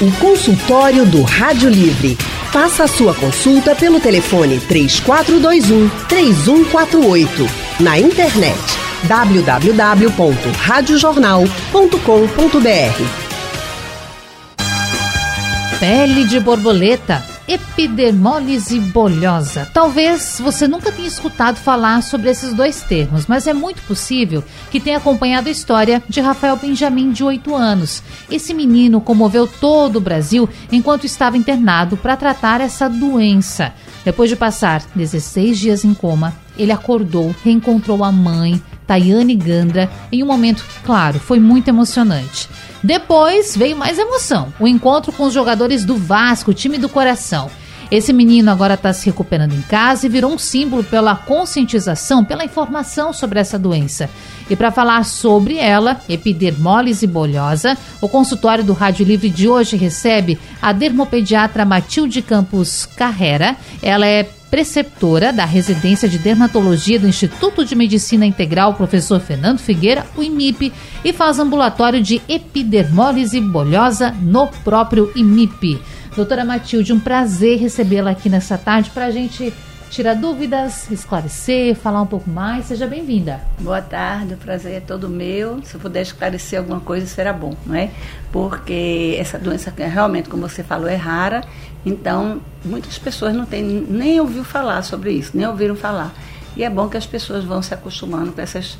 O consultório do Rádio Livre. Faça a sua consulta pelo telefone 3421 3148. Na internet www.radiojornal.com.br. Pele de borboleta epidermólise bolhosa. Talvez você nunca tenha escutado falar sobre esses dois termos, mas é muito possível que tenha acompanhado a história de Rafael Benjamin, de 8 anos. Esse menino comoveu todo o Brasil enquanto estava internado para tratar essa doença. Depois de passar 16 dias em coma, ele acordou, reencontrou a mãe, Tayane Gandra, em um momento que, claro, foi muito emocionante. Depois veio mais emoção: o encontro com os jogadores do Vasco, time do coração. Esse menino agora está se recuperando em casa e virou um símbolo pela conscientização, pela informação sobre essa doença. E para falar sobre ela, epidermólise bolhosa, o consultório do Rádio Livre de hoje recebe a dermopediatra Matilde Campos Carrera. Ela é preceptora da residência de dermatologia do Instituto de Medicina Integral Professor Fernando Figueira, o IMIP, e faz ambulatório de epidermólise bolhosa no próprio IMIP. Doutora Matilde, um prazer recebê-la aqui nessa tarde para a gente tirar dúvidas, esclarecer, falar um pouco mais. Seja bem-vinda. Boa tarde, o prazer é todo meu. Se eu puder esclarecer alguma coisa, será bom, não é? Porque essa doença, realmente, como você falou, é rara. Então, muitas pessoas não têm, nem ouviu falar sobre isso, nem ouviram falar. E é bom que as pessoas vão se acostumando com essas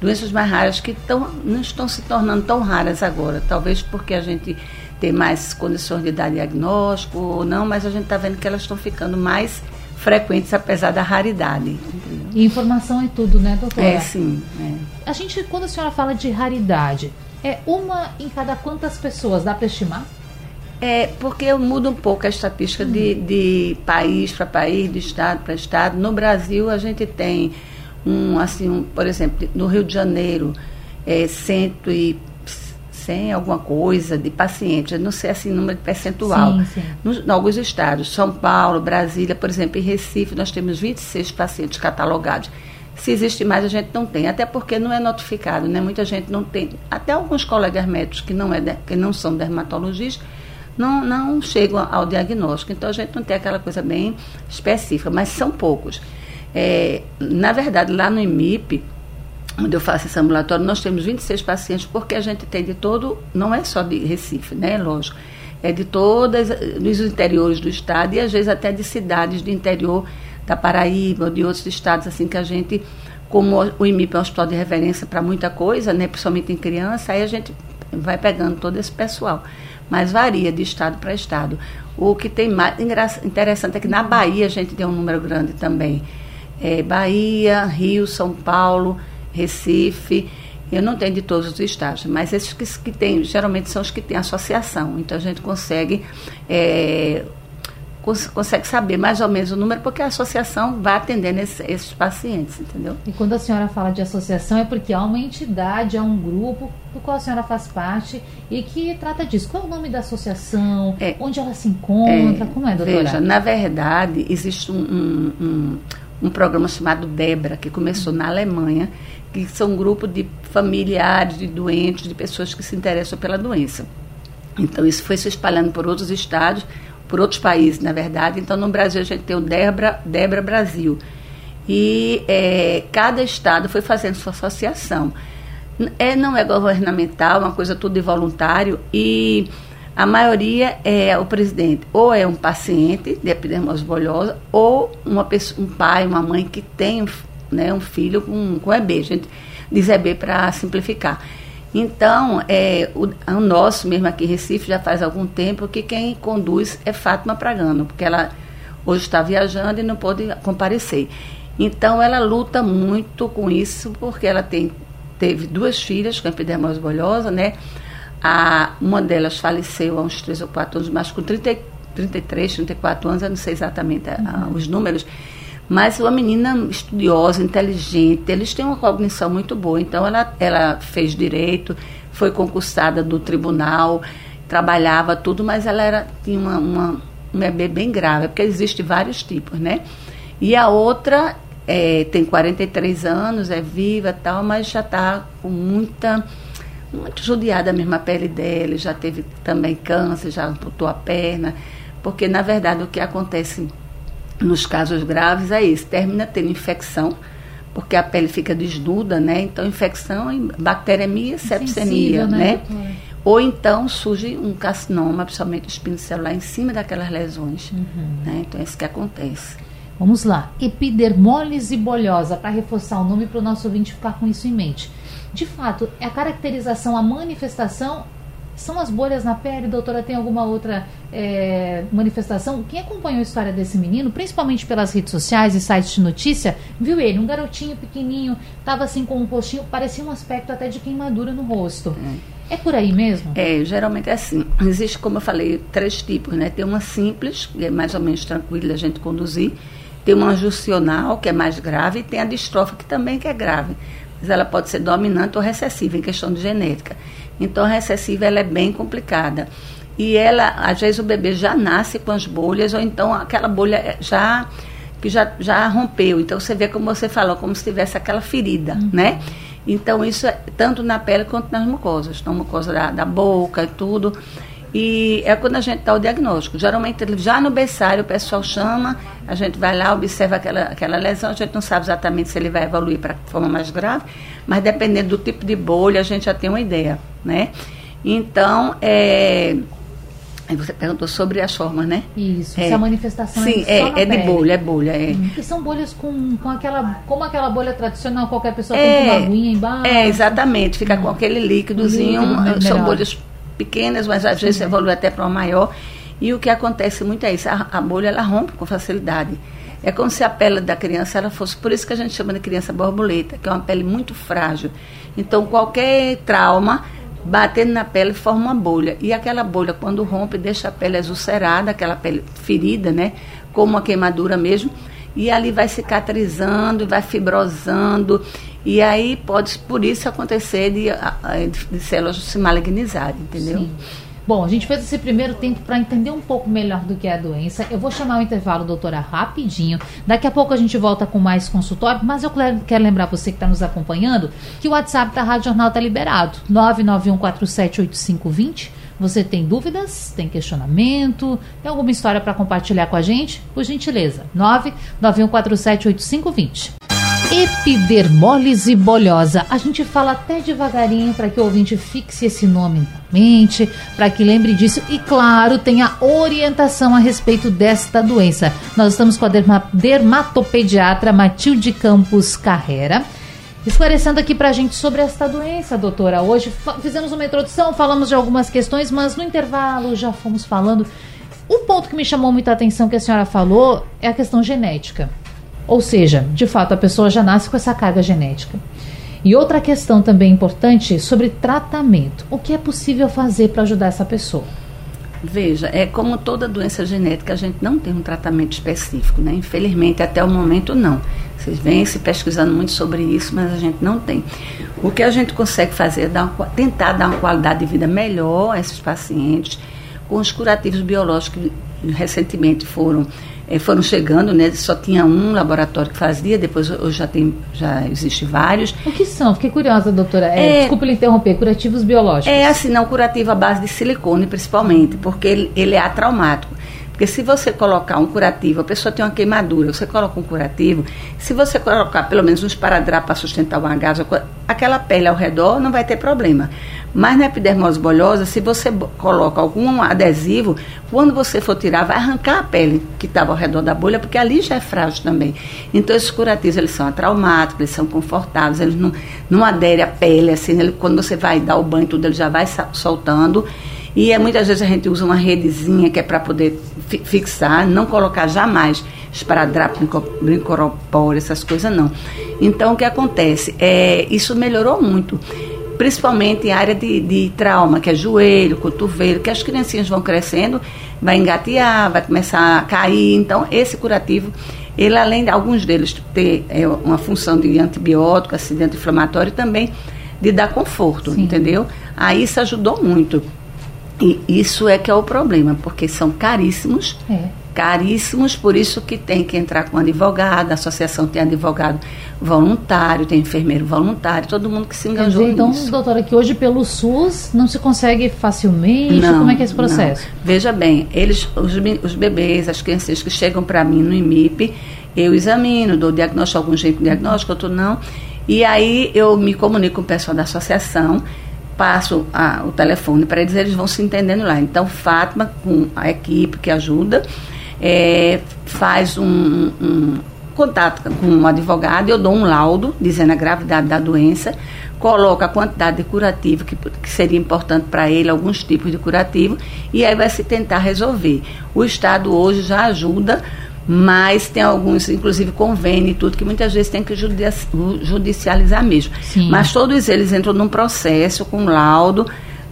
doenças mais raras que tão, não estão se tornando tão raras agora. Talvez porque a gente tem mais condições de dar diagnóstico ou não, mas a gente está vendo que elas estão ficando mais frequentes, apesar da raridade. E informação é tudo, né, doutora? É, sim. É. A gente, quando a senhora fala de raridade, é uma em cada quantas pessoas? Dá para estimar? É, porque muda um pouco a estatística hum. de, de país para país, de estado para estado. No Brasil, a gente tem um, assim, um, por exemplo, no Rio de Janeiro, é, cento e 100 alguma coisa de pacientes, não sei assim número de percentual. Sim, sim. Nos, em alguns estados, São Paulo, Brasília, por exemplo, em Recife, nós temos 26 pacientes catalogados. Se existe mais, a gente não tem, até porque não é notificado, né? Muita gente não tem. Até alguns colegas médicos que não, é de, que não são dermatologistas não, não chegam ao diagnóstico. Então a gente não tem aquela coisa bem específica, mas são poucos. É, na verdade, lá no IMIP, onde eu faço esse ambulatório, nós temos 26 pacientes, porque a gente tem de todo, não é só de Recife, né? Lógico. É de todas, dos interiores do estado e às vezes até de cidades do interior da Paraíba ou de outros estados, assim, que a gente, como o IMIP é um hospital de referência para muita coisa, né? Principalmente em criança, aí a gente vai pegando todo esse pessoal. Mas varia de estado para estado. O que tem mais interessante é que na Bahia a gente tem um número grande também. É Bahia, Rio, São Paulo, Recife. Eu não tenho de todos os estados, mas esses que, que tem, geralmente são os que têm associação. Então a gente consegue é, cons consegue saber mais ou menos o número, porque a associação vai atendendo esse, esses pacientes, entendeu? E quando a senhora fala de associação, é porque há uma entidade, há um grupo do qual a senhora faz parte e que trata disso. Qual é o nome da associação? É, onde ela se encontra? É, como é, doutora? Veja, na verdade, existe um, um, um, um programa chamado DEBRA, que começou na Alemanha, que são um grupo de familiares de doentes, de pessoas que se interessam pela doença. Então, isso foi se espalhando por outros estados, por outros países, na verdade. Então, no Brasil, a gente tem o Debra, Debra Brasil. E é, cada estado foi fazendo sua associação. É, não é governamental, é uma coisa tudo de voluntário. E a maioria é o presidente, ou é um paciente de epidermose bolhosa, ou uma pessoa, um pai, uma mãe que tem né, um filho com, com EB. A gente diz EB para simplificar. Então, é, o, o, nosso mesmo aqui em Recife já faz algum tempo que quem conduz é Fátima Pragano, porque ela hoje está viajando e não pôde comparecer. Então, ela luta muito com isso, porque ela tem, teve duas filhas com epidermose bolhosa, né? A, uma delas faleceu há uns 3 ou 4 anos, mas com 30, 33, 34 anos, eu não sei exatamente uhum. os números mas uma menina estudiosa, inteligente, eles têm uma cognição muito boa. Então ela, ela fez direito, foi concursada do tribunal, trabalhava tudo, mas ela era, tinha uma, uma, um bebê bem grave, porque existem vários tipos, né? E a outra é, tem 43 anos, é viva tal, mas já está com muita muito judiada mesmo a pele dela, já teve também câncer, já amputou a perna, porque na verdade o que acontece nos casos graves é isso, termina tendo infecção, porque a pele fica desnuda, né? Então infecção, bacteremia, sepsemia, né? né? Ou então surge um carcinoma, principalmente espino celular, em cima daquelas lesões. Uhum. Né? Então é isso que acontece. Vamos lá. Epidermólise bolhosa, para reforçar o nome para o nosso ouvinte ficar com isso em mente. De fato, é a caracterização, a manifestação são as bolhas na pele, doutora? Tem alguma outra é, manifestação? Quem acompanhou a história desse menino, principalmente pelas redes sociais e sites de notícia, viu ele, um garotinho pequenininho, estava assim com um postinho, parecia um aspecto até de queimadura no rosto. É. é por aí mesmo? É, geralmente é assim. Existe, como eu falei, três tipos, né? Tem uma simples, que é mais ou menos tranquila a gente conduzir. Tem uma anjucional, que é mais grave, e tem a distrofa, que também que é grave. Mas ela pode ser dominante ou recessiva, em questão de genética. Então, a recessiva ela é bem complicada. E ela, às vezes, o bebê já nasce com as bolhas, ou então aquela bolha já que já, já rompeu. Então, você vê como você falou, como se tivesse aquela ferida, uhum. né? Então, isso é tanto na pele quanto nas mucosas. Então, mucosa da, da boca e tudo. E é quando a gente dá o diagnóstico. Geralmente, já no berçário, o pessoal chama, a gente vai lá, observa aquela, aquela lesão, a gente não sabe exatamente se ele vai evoluir para forma mais grave, mas dependendo do tipo de bolha, a gente já tem uma ideia, né? Então, é... Você perguntou sobre as formas, né? Isso, é, se a manifestação sim, é, é, é de bolha, é bolha, é. Hum, que são bolhas com, com aquela, como aquela bolha tradicional, qualquer pessoa é, tem uma aguinha embaixo. É, exatamente, fica hum. com aquele líquidozinho, líquido, são bolhas pequenas, mas às vezes evolui até para uma maior. E o que acontece muito é isso, a, a, bolha ela rompe com facilidade. É como se a pele da criança ela fosse, por isso que a gente chama de criança borboleta, que é uma pele muito frágil. Então qualquer trauma batendo na pele forma uma bolha. E aquela bolha, quando rompe, deixa a pele ulcerada, aquela pele ferida, né? Como uma queimadura mesmo. E ali vai cicatrizando, vai fibrosando, e aí pode, por isso, acontecer de, de células se malignizarem, entendeu? Sim. Bom, a gente fez esse primeiro tempo para entender um pouco melhor do que é a doença. Eu vou chamar o intervalo, doutora, rapidinho. Daqui a pouco a gente volta com mais consultório, mas eu quero lembrar você que está nos acompanhando que o WhatsApp da Rádio Jornal está liberado. 991478520. Você tem dúvidas, tem questionamento, tem alguma história para compartilhar com a gente? Por gentileza, 991478520. Epidermólise bolhosa. A gente fala até devagarinho para que o ouvinte fixe esse nome na mente, para que lembre disso e, claro, tenha orientação a respeito desta doença. Nós estamos com a derma dermatopediatra Matilde Campos Carrera. Esclarecendo aqui para a gente sobre esta doença, doutora. Hoje fizemos uma introdução, falamos de algumas questões, mas no intervalo já fomos falando. Um ponto que me chamou muita atenção que a senhora falou é a questão genética. Ou seja, de fato, a pessoa já nasce com essa carga genética. E outra questão também importante sobre tratamento. O que é possível fazer para ajudar essa pessoa? Veja, é como toda doença genética, a gente não tem um tratamento específico, né? Infelizmente, até o momento, não. Vocês vêm se pesquisando muito sobre isso, mas a gente não tem. O que a gente consegue fazer é dar tentar dar uma qualidade de vida melhor a esses pacientes, com os curativos biológicos que recentemente foram é, foram chegando, né? Só tinha um laboratório que fazia, depois hoje já tem, já existe vários. O que são? Fiquei curiosa, doutora. É, é, desculpa lhe interromper, curativos biológicos. É assim, não curativo à base de silicone, principalmente, porque ele, ele é atraumático. Porque se você colocar um curativo, a pessoa tem uma queimadura, você coloca um curativo, se você colocar pelo menos um esparadrapo para sustentar uma gás, aquela pele ao redor não vai ter problema. Mas na epidermose bolhosa, se você coloca algum adesivo, quando você for tirar, vai arrancar a pele que estava ao redor da bolha, porque ali já é frágil também. Então, esses curativos, eles são traumáticos, eles são confortáveis, eles não, não aderem à pele, assim, ele, quando você vai dar o banho, tudo, ele já vai soltando. E é, muitas vezes a gente usa uma redezinha que é para poder fi fixar, não colocar jamais esparadrapo, brincoropólio, essas coisas não. Então, o que acontece? É, isso melhorou muito principalmente em área de, de trauma, que é joelho, cotovelo, que as criancinhas vão crescendo, vai engatear, vai começar a cair. Então, esse curativo, ele além de alguns deles ter é, uma função de antibiótico, assim, de anti-inflamatório, também de dar conforto, Sim. entendeu? Aí isso ajudou muito. E isso é que é o problema, porque são caríssimos. É caríssimos, por isso que tem que entrar com advogado, a associação tem advogado voluntário, tem enfermeiro voluntário, todo mundo que se engajou dizer, então, nisso. doutora, que hoje pelo SUS não se consegue facilmente? Não, Como é que é esse processo? não. Veja bem, eles, os, os bebês, as crianças que chegam para mim no IMIP, eu examino, dou diagnóstico, algum jeito de diagnóstico, outro não. E aí eu me comunico com o pessoal da associação, passo a- o telefone para eles, eles vão se entendendo lá. Então, Fátima, com a equipe que ajuda, é, faz um, um contato com um advogado, eu dou um laudo dizendo a gravidade da doença, coloco a quantidade de curativo que, que seria importante para ele, alguns tipos de curativo, e aí vai se tentar resolver. O Estado hoje já ajuda, mas tem alguns, inclusive convênio e tudo, que muitas vezes tem que judici- judicializar mesmo. Sim. Mas todos eles entram num processo com laudo,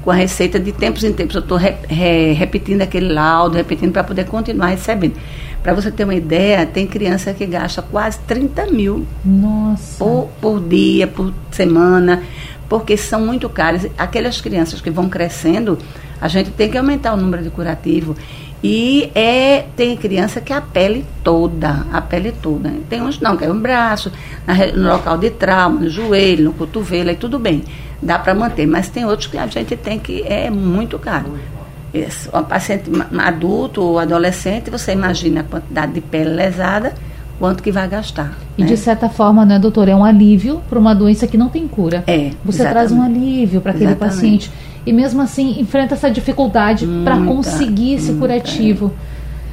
com a receita de tempos em tempos. Eu estou repetindo aquele laudo, repetindo para poder continuar recebendo. Para você ter uma ideia, tem criança que gasta quase 30 mil Nossa. por, por dia, por semana, porque são muito caras. Aquelas crianças que vão crescendo, a gente tem que aumentar o número de curativo. E é, tem criança que a pele toda, a pele toda. Tem uns não, que é um braço, no local de trauma, no joelho, no cotovelo, aí tudo bem, dá para manter. Mas tem outros que a gente tem que é muito caro. Esse, um paciente adulto ou adolescente, você imagina a quantidade de pele lesada, quanto que vai gastar. E né? de certa forma, né, doutora, é um alívio para uma doença que não tem cura. É, Você exatamente. traz um alívio para aquele Exatamente. paciente. E mesmo assim, enfrenta essa dificuldade para Muita, conseguir esse muita, curativo.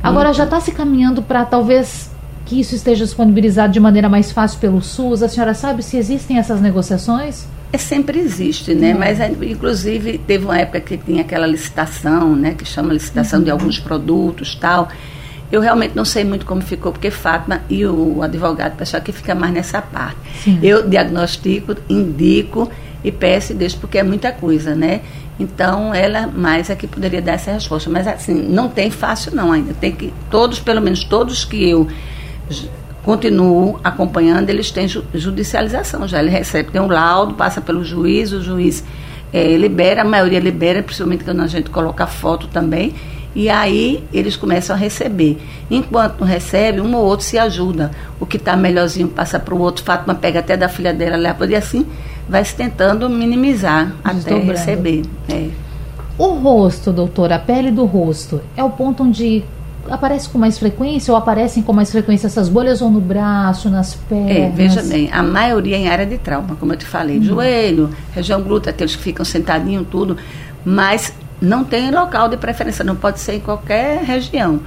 Agora, já está se caminhando para talvez que isso esteja disponibilizado de maneira mais fácil pelo SUS? A senhora sabe se existem essas negociações? É, sempre existe, né? Mas, é, inclusive, teve uma época que tinha aquela licitação, né? Que chama licitação de alguns produtos tal. Eu realmente não sei muito como ficou, porque Fátima e o advogado, pessoal que fica mais nessa parte. Sim. Eu diagnostico, indico e peço e deixo, porque é muita coisa, né? Então, ela mais é que poderia dar essa resposta. Mas, assim, não tem fácil não ainda. Tem que, todos, pelo menos todos que eu continuo acompanhando, eles têm ju- judicialização já. Ele recebe, tem um laudo, passa pelo juiz, o juiz eh, libera, a maioria libera, principalmente quando a gente coloca foto também, e aí eles começam a receber. Enquanto não recebe, um ou outro se ajuda. O que está melhorzinho passa para o outro, Fátima pega até da filha dela, leva e assim vai se tentando minimizar até receber. É. O rosto, doutora, a pele do rosto, é o ponto onde aparece com mais frequência ou aparecem com mais frequência essas bolhas ou no braço, nas pernas? É, veja bem, a maioria em área de trauma, como eu te falei, joelho, região glútea, aqueles que ficam sentadinhos, tudo, mas não tem local de preferência, não pode ser em qualquer região.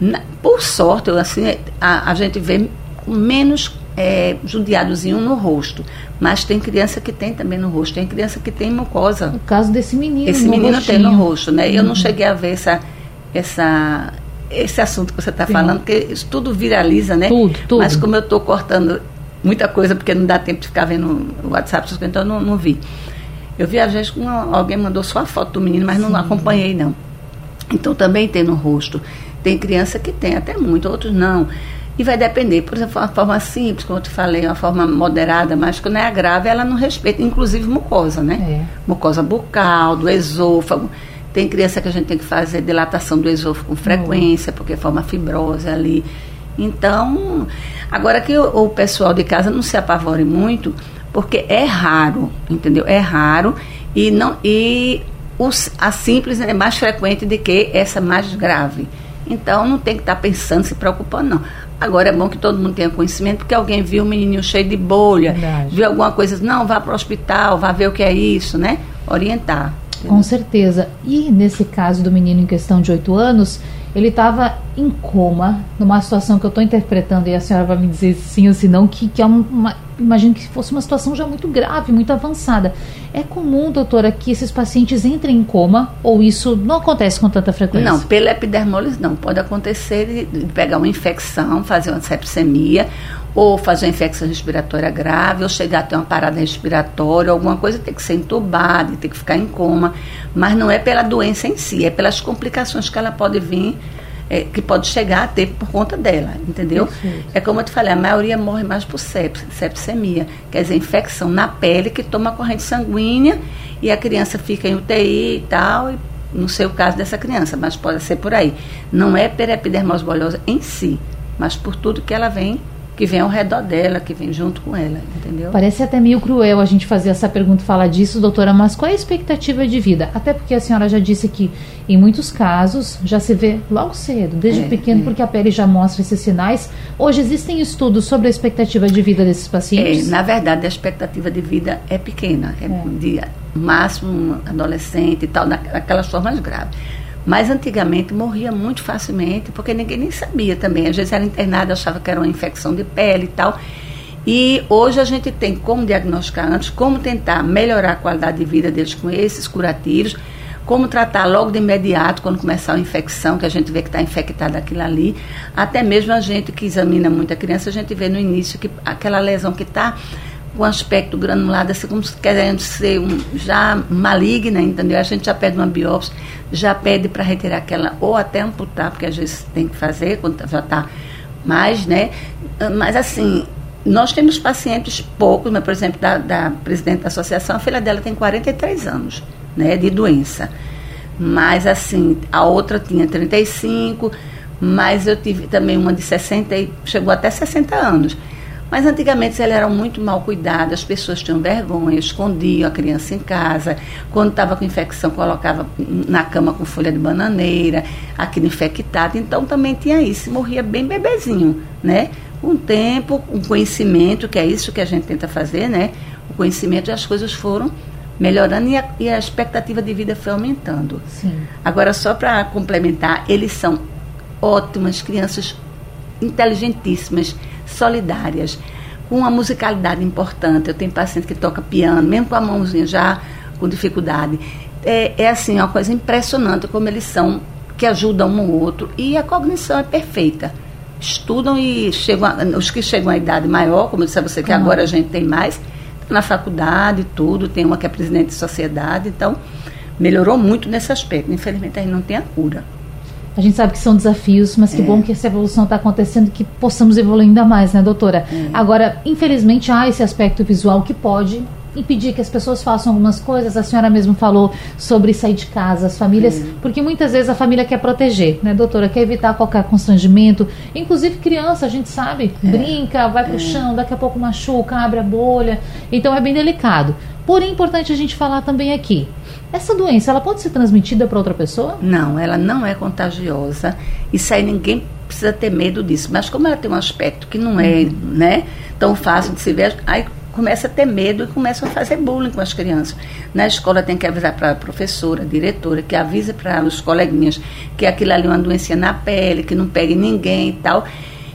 Na- por sorte, eu, assim, a, a gente vê menos é, judiadozinho no rosto, mas tem criança que tem também no rosto, tem criança que tem mucosa. O caso desse menino. Esse no menino tem no rostinho. rosto, né? Eu não cheguei a ver essa, essa, esse assunto que você está Sim. falando, porque isso tudo viraliza, né? Tudo, tudo. Mas como eu estou cortando muita coisa, porque não dá tempo de ficar vendo o WhatsApp, então eu não, não vi. Eu vi às vezes uma- alguém mandou só a foto do menino, mas não acompanhei, não. Então também tem no rosto. Tem criança que tem, até muito, outros não. E vai depender, por exemplo, uma forma simples, como eu te falei, uma forma moderada, mas quando é a grave, ela não respeita, inclusive mucosa, né? É. Mucosa bucal, do esôfago. Tem criança que a gente tem que fazer dilatação do esôfago com frequência, porque forma fibrose ali. Então, agora que o, o pessoal de casa não se apavore muito, porque é raro, entendeu? É raro e não e os, a simples é mais frequente do que essa mais grave. Então não tem que estar pensando, se preocupando, não. Agora é bom que todo mundo tenha conhecimento, porque alguém viu um menininho cheio de bolha, Verdade. viu alguma coisa, não, vá para o hospital, vá ver o que é isso, né? Orientar. Com certeza. E nesse caso do menino em questão de 8 anos, ele estava em coma, numa situação que eu estou interpretando, e a senhora vai me dizer sim ou se não, que, que é uma. Imagino que fosse uma situação já muito grave, muito avançada. É comum, doutora, que esses pacientes entrem em coma, ou isso não acontece com tanta frequência? Não, pela epidermólise não. Pode acontecer de, de pegar uma infecção, fazer uma sepsemia, ou fazer uma infecção respiratória grave, ou chegar a ter uma parada respiratória, alguma coisa tem que ser entubada, tem que ficar em coma. Mas não é pela doença em si, é pelas complicações que ela pode vir, é, que pode chegar a ter por conta dela, entendeu? Perfeito. É como eu te falei, a maioria morre mais por sepse, sepsemia, quer dizer, infecção na pele que toma corrente sanguínea e a criança fica em UTI e tal, e não sei o caso dessa criança, mas pode ser por aí. Não é perepidermose bolhosa em si, mas por tudo que ela vem que vem ao redor dela, que vem junto com ela, entendeu? Parece até meio cruel a gente fazer essa pergunta, falar disso, doutora, mas qual é a expectativa de vida? Até porque a senhora já disse que em muitos casos já se vê logo cedo, desde é, pequeno, é. porque a pele já mostra esses sinais. Hoje existem estudos sobre a expectativa de vida desses pacientes? É, na verdade, a expectativa de vida é pequena, é, é. de máximo adolescente e tal, naquelas formas graves. Mas antigamente morria muito facilmente, porque ninguém nem sabia também. Às vezes era internado, achava que era uma infecção de pele e tal. E hoje a gente tem como diagnosticar antes, como tentar melhorar a qualidade de vida deles com esses curativos, como tratar logo de imediato quando começar a infecção, que a gente vê que está infectada aquilo ali. Até mesmo a gente que examina muita criança, a gente vê no início que aquela lesão que está com aspecto granulado, assim como querendo ser um, já maligna, entendeu? A gente já pede uma biópsia, já pede para retirar aquela, ou até amputar, porque às vezes tem que fazer quando já está mais, né? Mas assim, nós temos pacientes poucos, mas, por exemplo, da, da presidente da associação, a filha dela tem 43 anos, né, de doença. Mas assim, a outra tinha 35, mas eu tive também uma de 60 e chegou até 60 anos. Mas antigamente elas eram muito mal cuidadas, as pessoas tinham vergonha, escondiam a criança em casa. Quando estava com infecção, colocava na cama com folha de bananeira, aquilo infectado. Então também tinha isso, morria bem bebezinho, né? Com o tempo, um conhecimento, que é isso que a gente tenta fazer, né? O conhecimento e as coisas foram melhorando e a, e a expectativa de vida foi aumentando. Sim. Agora, só para complementar, eles são ótimas crianças inteligentíssimas solidárias, com uma musicalidade importante. Eu tenho paciente que toca piano, mesmo com a mãozinha já com dificuldade. É, é assim, uma coisa impressionante como eles são, que ajudam um ao outro. E a cognição é perfeita. Estudam e chegam, a, os que chegam à idade maior, como eu disse a você, que uhum. agora a gente tem mais, na faculdade, tudo, tem uma que é presidente de sociedade, então melhorou muito nesse aspecto. Infelizmente a gente não tem a cura. A gente sabe que são desafios, mas que é. bom que essa evolução está acontecendo, que possamos evoluir ainda mais, né, doutora? É. Agora, infelizmente, há esse aspecto visual que pode impedir que as pessoas façam algumas coisas. A senhora mesmo falou sobre sair de casa, as famílias, porque muitas vezes a família quer proteger, né, doutora? Quer evitar qualquer constrangimento. Inclusive criança, a gente sabe, é. brinca, vai pro é. chão, daqui a pouco machuca, abre a bolha. Então é bem delicado. Porém, é importante a gente falar também aqui. Essa doença, ela pode ser transmitida para outra pessoa? Não, ela não é contagiosa. Isso aí ninguém precisa ter medo disso. Mas como ela tem um aspecto que não é uhum. né, tão fácil de se ver, aí começa a ter medo e começam a fazer bullying com as crianças. Na escola tem que avisar para a professora, diretora, que avise para os coleguinhas que aquilo ali é uma doença na pele, que não pegue ninguém e tal.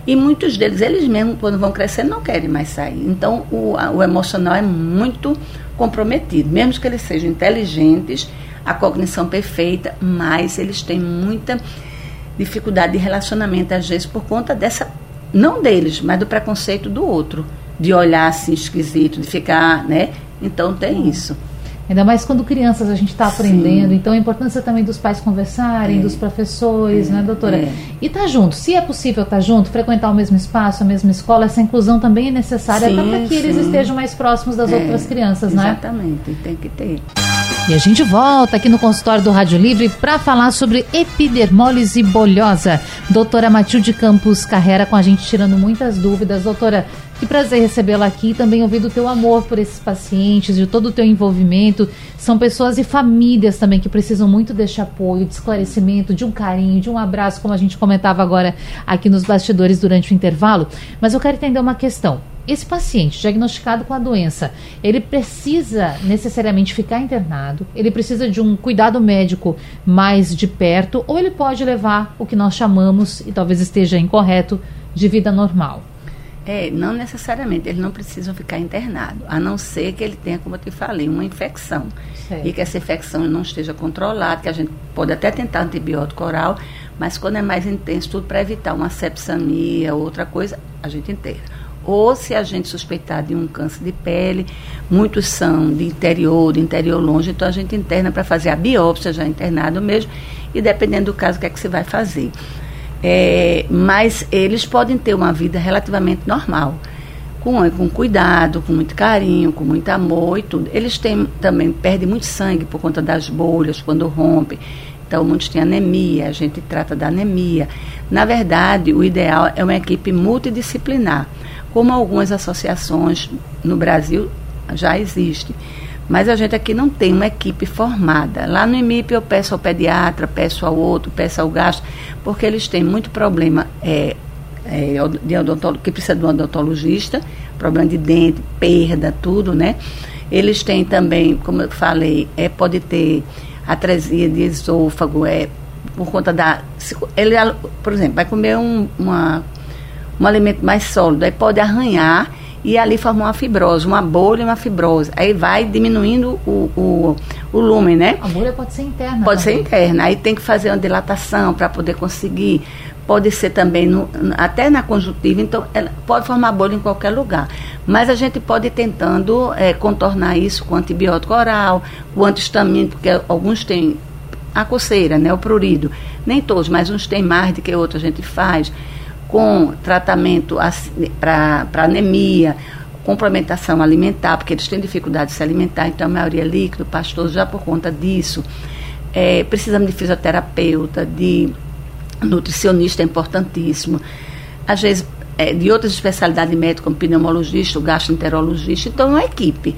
E muitos deles, eles mesmos, quando vão crescer, não querem mais sair. Então, o, o emocional é muito comprometido. Mesmo que eles sejam inteligentes, a cognição perfeita, mas eles têm muita dificuldade de relacionamento, às vezes, por conta dessa, não deles, mas do preconceito do outro. De olhar assim esquisito, de ficar, né? Então tem hum. isso. Ainda mais quando crianças a gente está aprendendo. Sim. Então a importância também dos pais conversarem, é. dos professores, é. né, doutora? É. E estar tá junto. Se é possível estar tá junto, frequentar o mesmo espaço, a mesma escola, essa inclusão também é necessária para que sim. eles estejam mais próximos das é. outras crianças, né? Exatamente, tem que ter. E a gente volta aqui no consultório do Rádio Livre para falar sobre epidermólise bolhosa. Doutora Matilde Campos Carrera com a gente tirando muitas dúvidas. Doutora, que prazer recebê-la aqui e também ouvir do teu amor por esses pacientes, de todo o teu envolvimento. São pessoas e famílias também que precisam muito deste apoio, de esclarecimento, de um carinho, de um abraço, como a gente comentava agora aqui nos bastidores durante o intervalo. Mas eu quero entender uma questão. Esse paciente diagnosticado com a doença, ele precisa necessariamente ficar internado? Ele precisa de um cuidado médico mais de perto? Ou ele pode levar o que nós chamamos, e talvez esteja incorreto, de vida normal? É, não necessariamente, eles não precisam ficar internados, a não ser que ele tenha, como eu te falei, uma infecção. Certo. E que essa infecção não esteja controlada, que a gente pode até tentar antibiótico oral, mas quando é mais intenso, tudo para evitar uma sepsamia, outra coisa, a gente inteira. Ou se a gente suspeitar de um câncer de pele, muitos são de interior, de interior longe, então a gente interna para fazer a biópsia já internado mesmo, e dependendo do caso, o que é que se vai fazer. É, mas eles podem ter uma vida relativamente normal. com, com cuidado, com muito carinho, com muito amor e tudo. Eles têm, também perdem muito sangue por conta das bolhas, quando rompem. Então, muitos têm anemia, a gente trata da anemia. Na verdade, o ideal é uma equipe multidisciplinar, como algumas associações no Brasil já existem. Mas a gente aqui não tem uma equipe formada. Lá no IMIP eu peço ao pediatra, peço ao outro, peço ao gasto, porque eles têm muito problema é, é, de que precisa de um odontologista, problema de dente, perda, tudo, né? Eles têm também, como eu falei, é, pode ter atresia de esôfago, é por conta da. Ele, por exemplo, vai comer um, uma, um alimento mais sólido, aí pode arranhar e ali formar uma fibrose, uma bolha e uma fibrose. Aí vai diminuindo o, o, o lumen, né? A bolha pode ser interna. Pode também. ser interna. Aí tem que fazer uma dilatação para poder conseguir. Pode ser também no, até na conjuntiva, então pode formar bolha em qualquer lugar. Mas a gente pode ir tentando é, contornar isso com antibiótico oral, o antihistamínico, porque alguns têm a coceira, né, o prurido. Nem todos, mas uns têm mais do que outros a gente faz com tratamento para anemia, complementação alimentar, porque eles têm dificuldade de se alimentar, então a maioria é líquido, pastoso, já por conta disso. É, precisamos de fisioterapeuta, de nutricionista, é importantíssimo. Às vezes, é, de outras especialidades médicas, como pneumologista, gastroenterologista, então é uma equipe.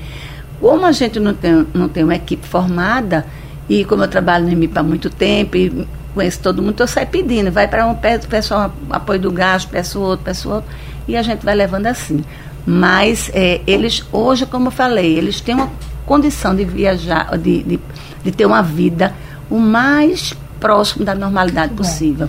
Como a gente não tem, não tem uma equipe formada, e como eu trabalho no IMIP há muito tempo, e conheço todo mundo, eu saio pedindo, vai para um, peço pessoal apoio do gasto, peço outro, peço outro, e a gente vai levando assim. Mas é, eles, hoje, como eu falei, eles têm uma condição de viajar, de, de, de ter uma vida o mais próximo da normalidade possível.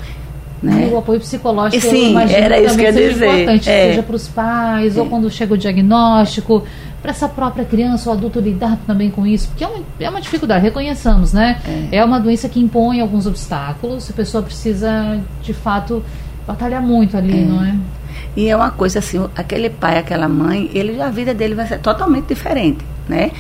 Né? O apoio psicológico, Sim, era isso que eu ia dizer. importante, é. seja para os pais, é. ou quando chega o diagnóstico, para essa própria criança ou adulto lidar também com isso, porque é uma, é uma dificuldade, reconheçamos, né? É. é uma doença que impõe alguns obstáculos, a pessoa precisa, de fato, batalhar muito ali, é. não é? E é uma coisa assim, aquele pai, aquela mãe, ele a vida dele vai ser totalmente diferente, né?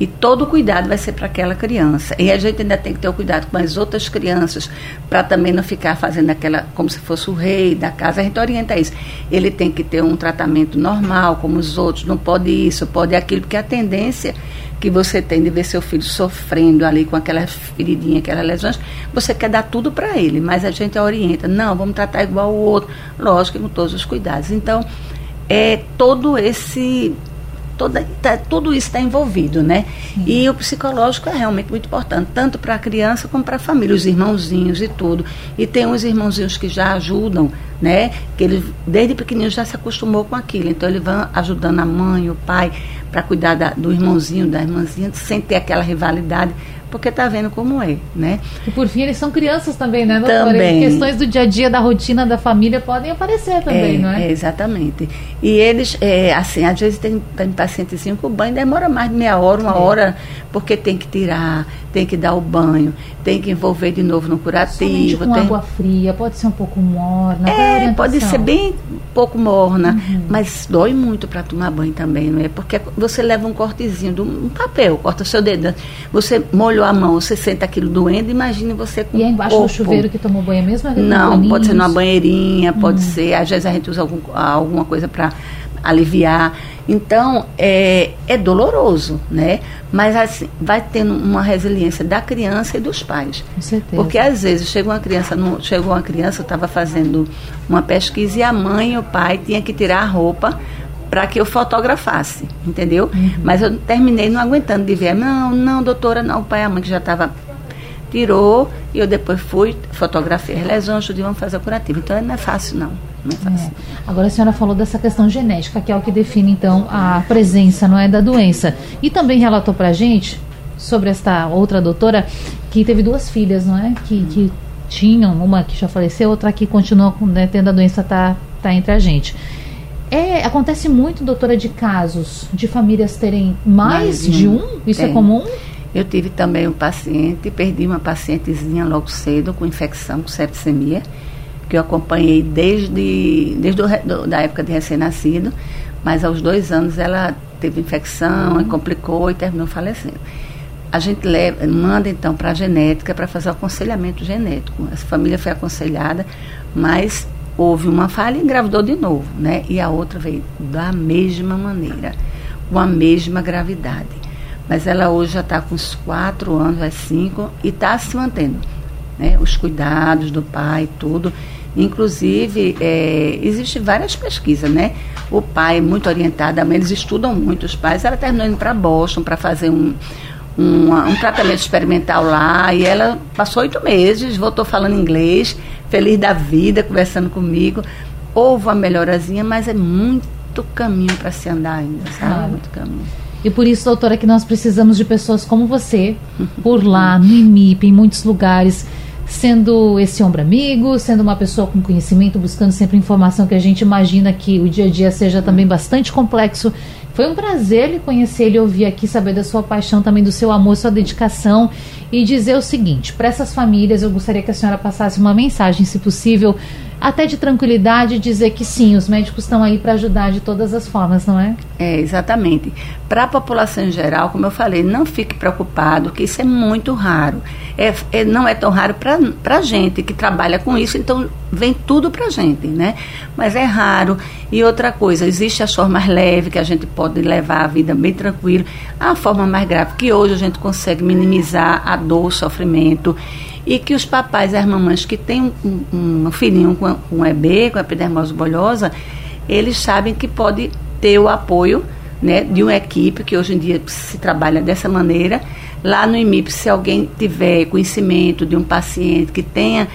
E todo o cuidado vai ser para aquela criança. E a gente ainda tem que ter o cuidado com as outras crianças, para também não ficar fazendo aquela, como se fosse o rei da casa. A gente orienta isso. Ele tem que ter um tratamento normal, como os outros. Não pode isso, pode aquilo, porque a tendência que você tem de ver seu filho sofrendo ali com aquela feridinha, aquelas lesões, você quer dar tudo para ele, mas a gente orienta, não, vamos tratar igual o outro, lógico, com todos os cuidados. Então, é todo esse toda, tá, tudo isso está envolvido, né? E o psicológico é realmente muito importante, tanto para a criança como para a família, os irmãozinhos e tudo. E tem uns irmãozinhos que já ajudam, né? Que ele desde pequenininho já se acostumou com aquilo. Então ele vai ajudando a mãe, o pai, para cuidar da, do irmãozinho, da irmãzinha, sem ter aquela rivalidade porque está vendo como é, né? E por fim, eles são crianças também, né? Também. Questões do dia a dia, da rotina da família podem aparecer também, é, não é? é? Exatamente. E eles, é, assim, às vezes tem, tem pacientezinho que o banho demora mais de meia hora, uma é. hora, porque tem que tirar, tem que dar o banho, tem que envolver de novo no curativo. Somente com tem... água fria, pode ser um pouco morna. É, pode ser bem pouco morna, uhum. mas dói muito para tomar banho também, não é? Porque você leva um cortezinho, um papel, corta seu dedo, você molha a mão, você sente aquilo doendo, imagine você com E é embaixo corpo. do chuveiro que tomou banho mesmo? Não, pode ser numa banheirinha, pode hum. ser, às vezes a gente usa algum, alguma coisa para aliviar. Então, é, é doloroso, né? Mas assim, vai tendo uma resiliência da criança e dos pais. Com certeza. Porque às vezes chega uma criança, no, chegou uma criança, eu estava fazendo uma pesquisa e a mãe e o pai tinha que tirar a roupa para que eu fotografasse, entendeu? Uhum. Mas eu terminei não aguentando de ver. Não, não, doutora, não. O pai e a mãe que já estava tirou e eu depois fui, fotografei as lesões, de vamos fazer o curativo. Então não é fácil, não. Não é fácil. É. Agora a senhora falou dessa questão genética, que é o que define então a presença, não é, da doença. E também relatou para a gente sobre esta outra doutora que teve duas filhas, não é? Que, que tinham, uma que já faleceu, outra que continua né, tendo a doença, tá, tá entre a gente. É, acontece muito, doutora, de casos de famílias terem mais, mais de um? Isso é tem. é comum? Eu tive também um paciente, perdi uma pacientezinha logo cedo com infecção, com sepsemia, que eu acompanhei desde, desde a da época de recém-nascido, mas aos dois anos ela teve infecção, uhum. complicou e terminou falecendo. A gente leva, manda então para a genética para fazer o aconselhamento genético. Essa família foi aconselhada, mas houve uma falha e engravidou de novo, né? E a outra veio da mesma maneira, com a mesma gravidade. Mas ela hoje já está com uns quatro anos, é cinco, e está se mantendo. Né? Os cuidados do pai, tudo. Inclusive, é, existem várias pesquisas, né? O pai é muito orientado, eles estudam muito, os pais. Ela terminou indo para Boston para fazer um, um, um tratamento experimental lá e ela passou oito meses, voltou falando inglês, feliz da vida, conversando comigo. Houve uma melhorazinha, mas é muito caminho para se andar ainda, sabe? Ah. Muito caminho. E por isso, doutora, que nós precisamos de pessoas como você, por lá, no IMIP, em muitos lugares, sendo esse ombro amigo, sendo uma pessoa com conhecimento, buscando sempre informação que a gente imagina que o dia a dia seja também bastante complexo. Foi um prazer lhe conhecer, lhe ouvir aqui, saber da sua paixão, também do seu amor, sua dedicação e dizer o seguinte: para essas famílias, eu gostaria que a senhora passasse uma mensagem, se possível, até de tranquilidade, dizer que sim, os médicos estão aí para ajudar de todas as formas, não é? É, exatamente. Para a população em geral, como eu falei, não fique preocupado, que isso é muito raro. É, é não é tão raro para a gente que trabalha com isso, então vem tudo para a gente, né? Mas é raro. E outra coisa, existe as formas leves que a gente pode levar a vida bem tranquilo. A forma mais grave, que hoje a gente consegue minimizar a dor, o sofrimento e que os papais e as mamães que têm um, um filhinho com, com EB, com epidermose bolhosa, eles sabem que pode ter o apoio né, de uma equipe que hoje em dia se trabalha dessa maneira. Lá no IMIP, se alguém tiver conhecimento de um paciente que tenha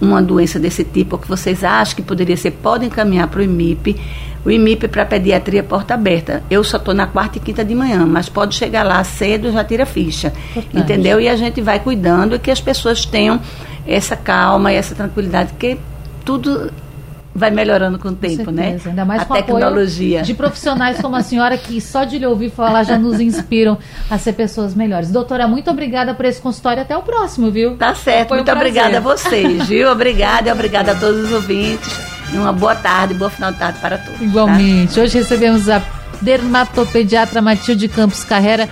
uma doença desse tipo, ou que vocês acham que poderia ser, podem encaminhar para o IMIP. O IMIP para pediatria porta aberta. Eu só estou na quarta e quinta de manhã, mas pode chegar lá cedo já tira ficha. Importante. Entendeu? E a gente vai cuidando e que as pessoas tenham essa calma e essa tranquilidade, que tudo vai melhorando com o tempo, com né? Ainda mais a com tecnologia. de profissionais como a senhora que só de lhe ouvir falar já nos inspiram a ser pessoas melhores. Doutora, muito obrigada por esse consultório. Até o próximo, viu? Tá certo. Foi muito um obrigada a vocês, viu? Obrigada e obrigada a todos os ouvintes. Uma boa tarde, boa final de tarde para todos. Igualmente. Tá? Hoje recebemos a dermatopediatra Matilde Campos Carrera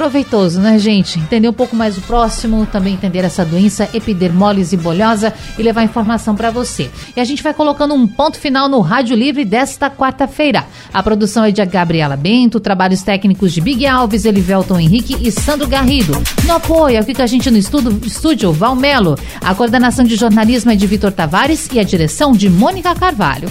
proveitoso, né, gente? Entender um pouco mais o próximo, também entender essa doença epidermólise bolhosa e levar informação para você. E a gente vai colocando um ponto final no Rádio Livre desta quarta-feira. A produção é de Gabriela Bento, trabalhos técnicos de Big Alves, Elivelton Henrique e Sandro Garrido. No apoio, aqui com a gente no estudo, estúdio, Valmelo. A coordenação de jornalismo é de Vitor Tavares e a direção de Mônica Carvalho.